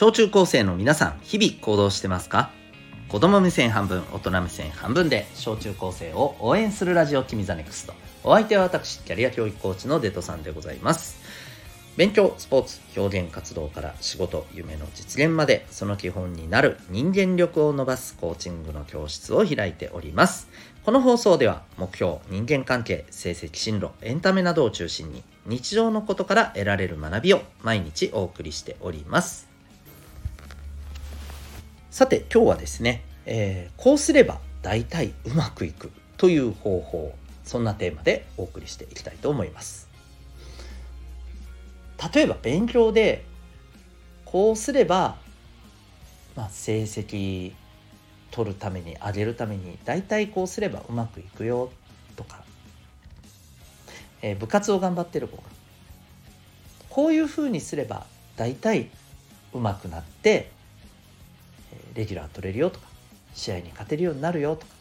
小中高生の皆さん日々行動してますか？子供目線半分大人目線半分で小中高生を応援するラジオ君 the NEXT。お相手は私キャリア教育コーチのデトさんでございます。勉強スポーツ表現活動から仕事夢の実現までその基本になる人間力を伸ばすコーチングの教室を開いております。この放送では目標人間関係成績進路エンタメなどを中心に日常のことから得られる学びを毎日お送りしております。さて今日はですね、えー、こうすれば大体うまくいくという方法そんなテーマでお送りしていきたいと思います。例えば勉強でこうすれば、まあ、成績取るために上げるために大体こうすればうまくいくよとか、えー、部活を頑張ってる子がこういうふうにすれば大体うまくなってレギュラー取れるよとか試合に勝てるようになるよとか。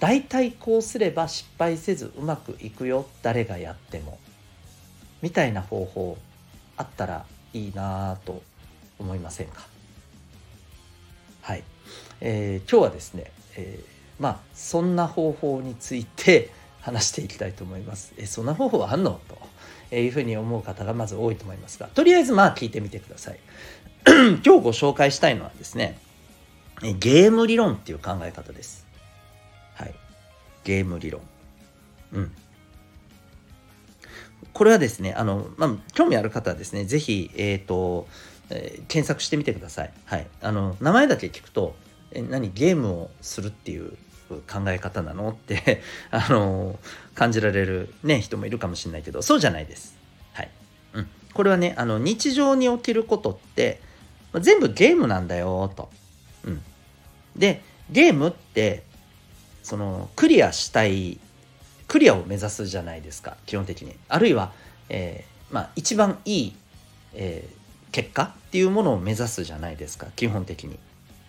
大体こうすれば失敗せずうまくいくよ誰がやっても。みたいな方法あったらいいなと思いませんか？はい、えー、今日はですね、えー、まあそんな方法について話していきたいと思います。えそんな方法はあんの？というふうに思う方がまず多いと思いますがとりあえずまあ聞いてみてください。今日ご紹介したいのはですねゲーム理論っていう考え方です。はい、ゲーム理論。うん。これはですね、あの、まあ、興味ある方はですね、ぜひ、えっ、ー、と、えー、検索してみてください。はい。あの、名前だけ聞くと、え、何、ゲームをするっていう考え方なのって あの、感じられるね、人もいるかもしれないけど、そうじゃないです。はい。うん。これはね、あの、日常に起きることって、全部ゲームなんだよ、と。うん。で、ゲームって、その、クリアしたいクリアを目指すじゃないですか基本的に。あるいは、えー、まあ、一番いい、えー、結果っていうものを目指すじゃないですか基本的に、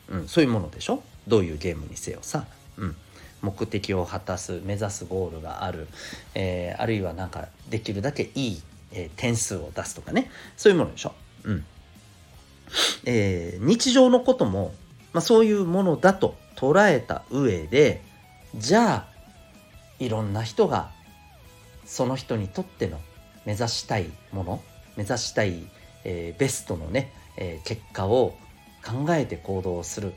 うん、そういうものでしょ？どういうゲームにせよさ、うん、目的を果たす目指すゴールがある、えー、あるいはなんかできるだけいい、え点数を出すとかね。そういうものでしょ、うん。え日常のことも、まあ、そういうものだと捉えた上でじゃあいろんな人がその人にとっての目指したいもの目指したい、えー、ベストのね、えー、結果を考えて行動する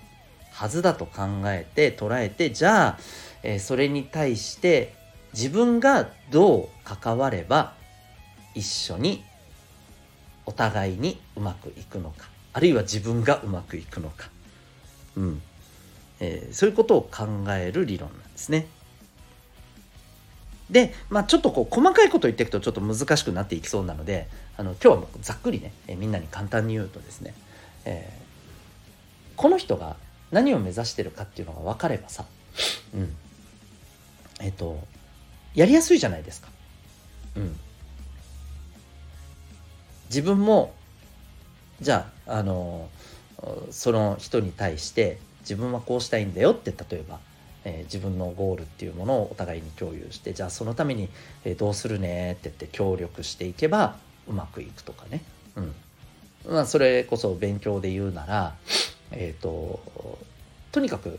はずだと考えて捉えてじゃあ、えー、それに対して自分がどう関われば一緒にお互いにうまくいくのか。あるいは自分がうまくいくのか、うんえー、そういうことを考える理論なんですね。で、まあ、ちょっとこう細かいこと言っていくとちょっと難しくなっていきそうなのであの今日はもうざっくりね、えみんなに簡単に言うとですね、えー、この人が何を目指してるかっていうのが分かればさ、うん、えっ、ー、とやりやすいじゃないですか。うん、自分もじゃああのその人に対して自分はこうしたいんだよって例えばえー、自分のゴールっていうものをお互いに共有してじゃあそのために、えー、どうするねって言って協力していけばうまくいくとかね、うん。まあ、それこそ勉強で言うなら、えーと、とにかく、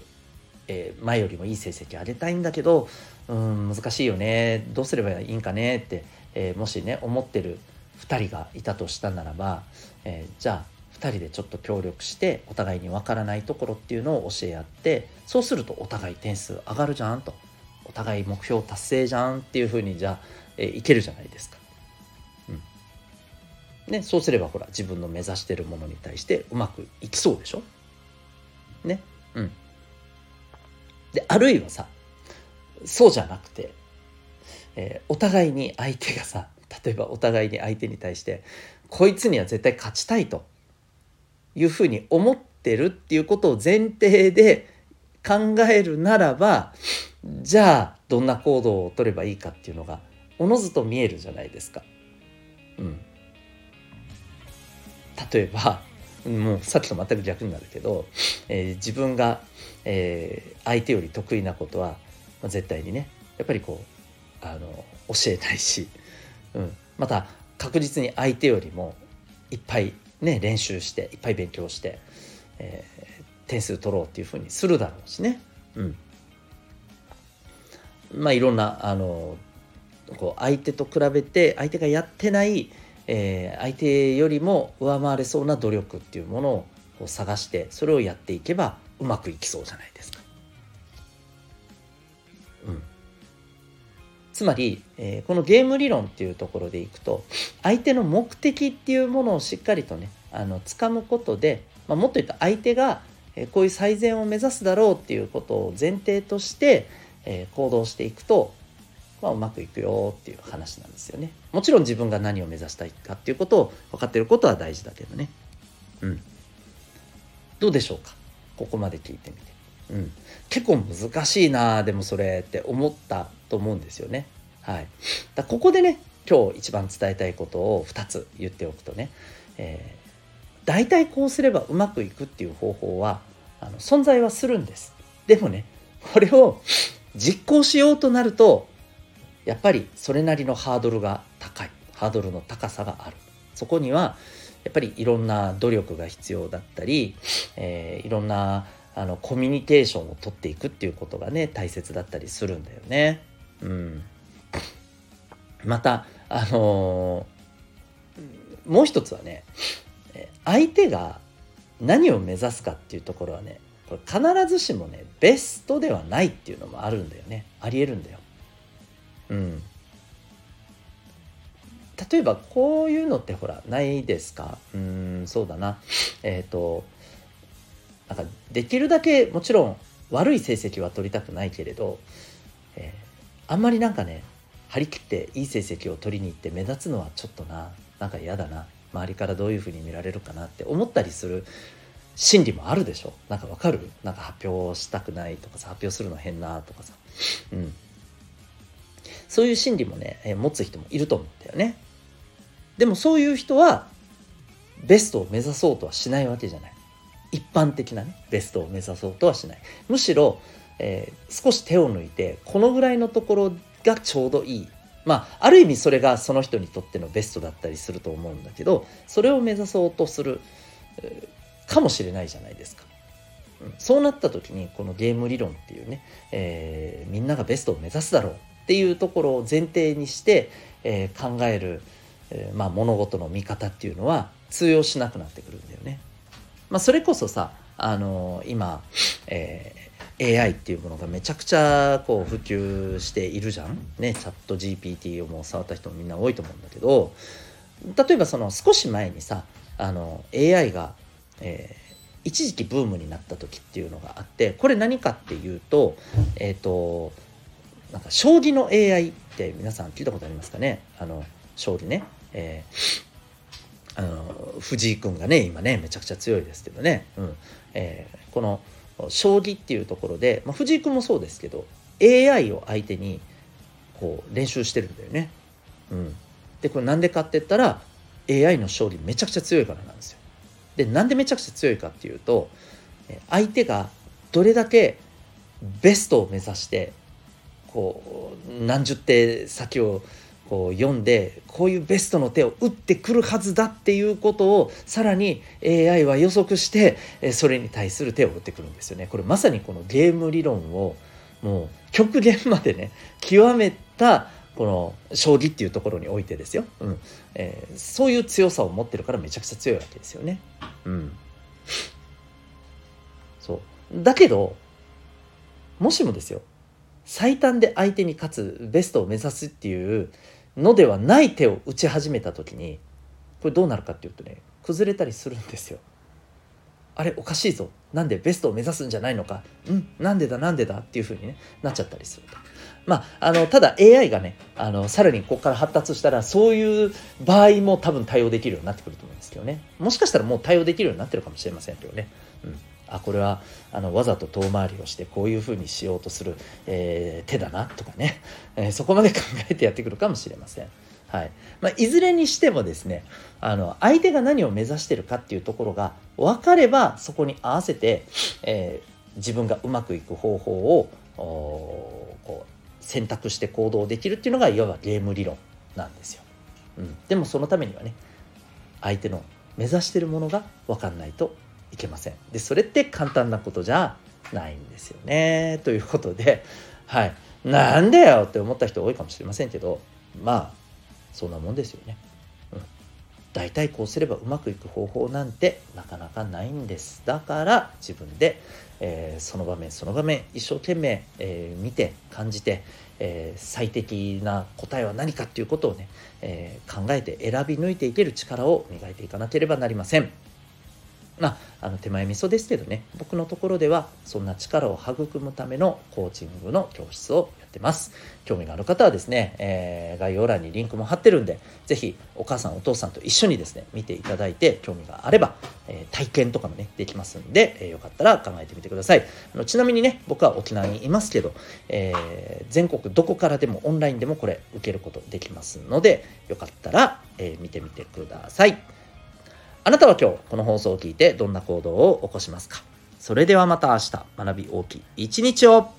えー、前よりもいい成績上げたいんだけどうん難しいよね。どうすればいいんかねって、えー、もしね思ってる2人がいたとしたならば、えー、じゃあ2人でちょっと協力してお互いに分からないところっていうのを教え合ってそうするとお互い点数上がるじゃんとお互い目標達成じゃんっていうふうにじゃあ、えいけるじゃないですか。うんね、そうすればほら自分の目指してるものに対してうまくいきそうでしょ？ね？うん。であるいはさそうじゃなくて、えー、お互いに相手がさ例えばお互いに相手に対してこいつには絶対勝ちたいというふうに思ってるっていうことを前提で考えるならばじゃあどんな行動を取ればいいかっていうのがおのずと見えるじゃないですか。うん、例えばもうさっきと全く逆になるけど、えー、自分が、えー、相手より得意なことは、まあ、絶対にねやっぱりこうあの教えたいし、うん、また確実に相手よりもいっぱいね練習していっぱい勉強して、えー、点数取ろうっていうふうにするだろうしね。うん、まあいろんなあのこう相手と比べて相手がやってない、えー、相手よりも上回れそうな努力っていうものを探してそれをやっていけばうまくいきそうじゃないですか。つまり、えー、このゲーム理論っていうところでいくと相手の目的っていうものをしっかりとねあの掴むことで、まあ、もっと言うと相手がこういう最善を目指すだろうっていうことを前提として、えー、行動していくとまあ、うまくいくよっていう話なんですよね。もちろん自分が何を目指したいかっていうことを分かってることは大事だけどね。うん。どうでしょうか？ここまで聞いてみて。うん。結構難しいなでもそれって思ったと思うんですよね。はい。だここでね、今日一番伝えたいことを2つ言っておくとね、えー、大体こうすればうまくいくっていう方法はあの存在はするんです。でもね、これを実行しようとなるとやっぱりそれなりのハードルが高いハードルの高さがあるそこにはやっぱりいろんな努力が必要だったり、えー、いろんなあのコミュニケーションをとっていくっていうことがね大切だったりするんだよね。うん、またあのー、もう一つはね相手が何を目指すかっていうところはねこれ必ずしもねベストではないっていうのもあるんだよね。ありえるんだよ。うん。例えばこういうのってほらないですか？うんそうだな。えっ、ー、となんかできるだけもちろん悪い成績は取りたくないけれど、えー、あんまりなんかね張り切っていい成績を取りに行って目立つのはちょっとななんか嫌だな周りからどういうふうに見られるかなって思ったりする心理もあるでしょなんかわかる？なんか発表したくないとかさ発表するの変なとかさうんそういう心理もね、えー、持つ人もいると思うんだよね。でもそういう人はベストを目指そうとはしないわけじゃない。一般的なね、ベストを目指そうとはしない。むしろ、えー、少し手を抜いて、このぐらいのところがちょうどいい。まあ、ある意味それがその人にとってのベストだったりすると思うんだけど、それを目指そうとする、えー、かもしれないじゃないですか。うん、そうなった時に、このゲーム理論っていうね、えー、みんながベストを目指すだろうっていうところを前提にして、え、考える、え、まあ、物事の見方っていうのは通用しなくなってくるんだよね。まあ、それこそさあの、今、えー、AI っていうものがめちゃくちゃこう普及しているじゃん。ね、チャット GPT をもう触った人もみんな多いと思うんだけど例えばその少し前にさあの AI が、えー、一時期ブームになった時っていうのがあってこれ何かっていうとえっ、ー、となんか将棋の AI って皆さん聞いたことありますかね？あの将棋ね、えー、あの藤井君がね今ねめちゃくちゃ強いですけどね、うんえー、この将棋っていうところで、まあ、藤井君もそうですけど AI を相手にこう練習してるんだよね。うん、でこれなんでかって言ったら AI の勝利めちゃくちゃ強いからなんですよ。でなんでめちゃくちゃ強いかっていうと相手がどれだけベストを目指してこう何十手先をこう読んでこういうベストの手を打ってくるはずだっていうことをさらに AI は予測してそれに対する手を打ってくるんですよね。これまさにこのゲーム理論をもう極限までね極めたこの将棋っていうところにおいてですよ、うん。えー、そういう強さを持ってるからめちゃくちゃ強いわけですよね。うん、そう。だけどもしもですよ。最短で相手に勝つベストを目指すっていうのではない手を打ち始めた時にこれどうなるかっていうとね崩れたりするんですよ。あれおかしいぞ。なんでベストを目指すんじゃないのか。うんなんでだなんでだっていうふうに、ね、なっちゃったりすると。まあ、あのただ AI がねあのさらにここから発達したらそういう場合も多分対応できるようになってくると思うんですけどね。もしかしたらもう対応できるようになってるかもしれませんけどね、うん、あこれはあのわざと遠回りをしてこういうふうにしようとする、えー、手だなとかね、えー、そこまで考えてやってくるかもしれません。はいまあ、いずれにしてもですねあの相手が何を目指してるかっていうところが分かればそこに合わせて、えー、自分がうまくいく方法をこう選択して行動できるっていうのがいわばゲーム理論なんですよ。うん、でもそのためにはね相手の目指してるものが分かんないといけませんでそれって簡単なことじゃないんですよねということではいなんでよって思った人多いかもしれませんけどまあそんなもんですよね。うん、大体こうすればうまくいく方法なんてなかなかないんです。だから自分で、えー、その場面その場面一生懸命、えー、見て感じて、えー、最適な答えは何かっていうことをね、え考えて選び抜いていける力を磨いていかなければなりません。まあ、あの手前味噌ですけどね。僕のところではそんな力を育むためのコーチングの教室をやってます。興味がある方はですね、えー、概要欄にリンクも貼ってるんで是非お母さんお父さんと一緒にですね見ていただいて興味があれば、えー、体験とかもねできますんで、えー、よかったら考えてみてください。あのちなみにね僕は沖縄にいますけど、え全国どこからでもオンラインでもこれ受けることできますのでよかったら、え見てみてください。あなたは今日この放送を聞いてどんな行動を起こしますか？それではまた明日。学び大きい一日を。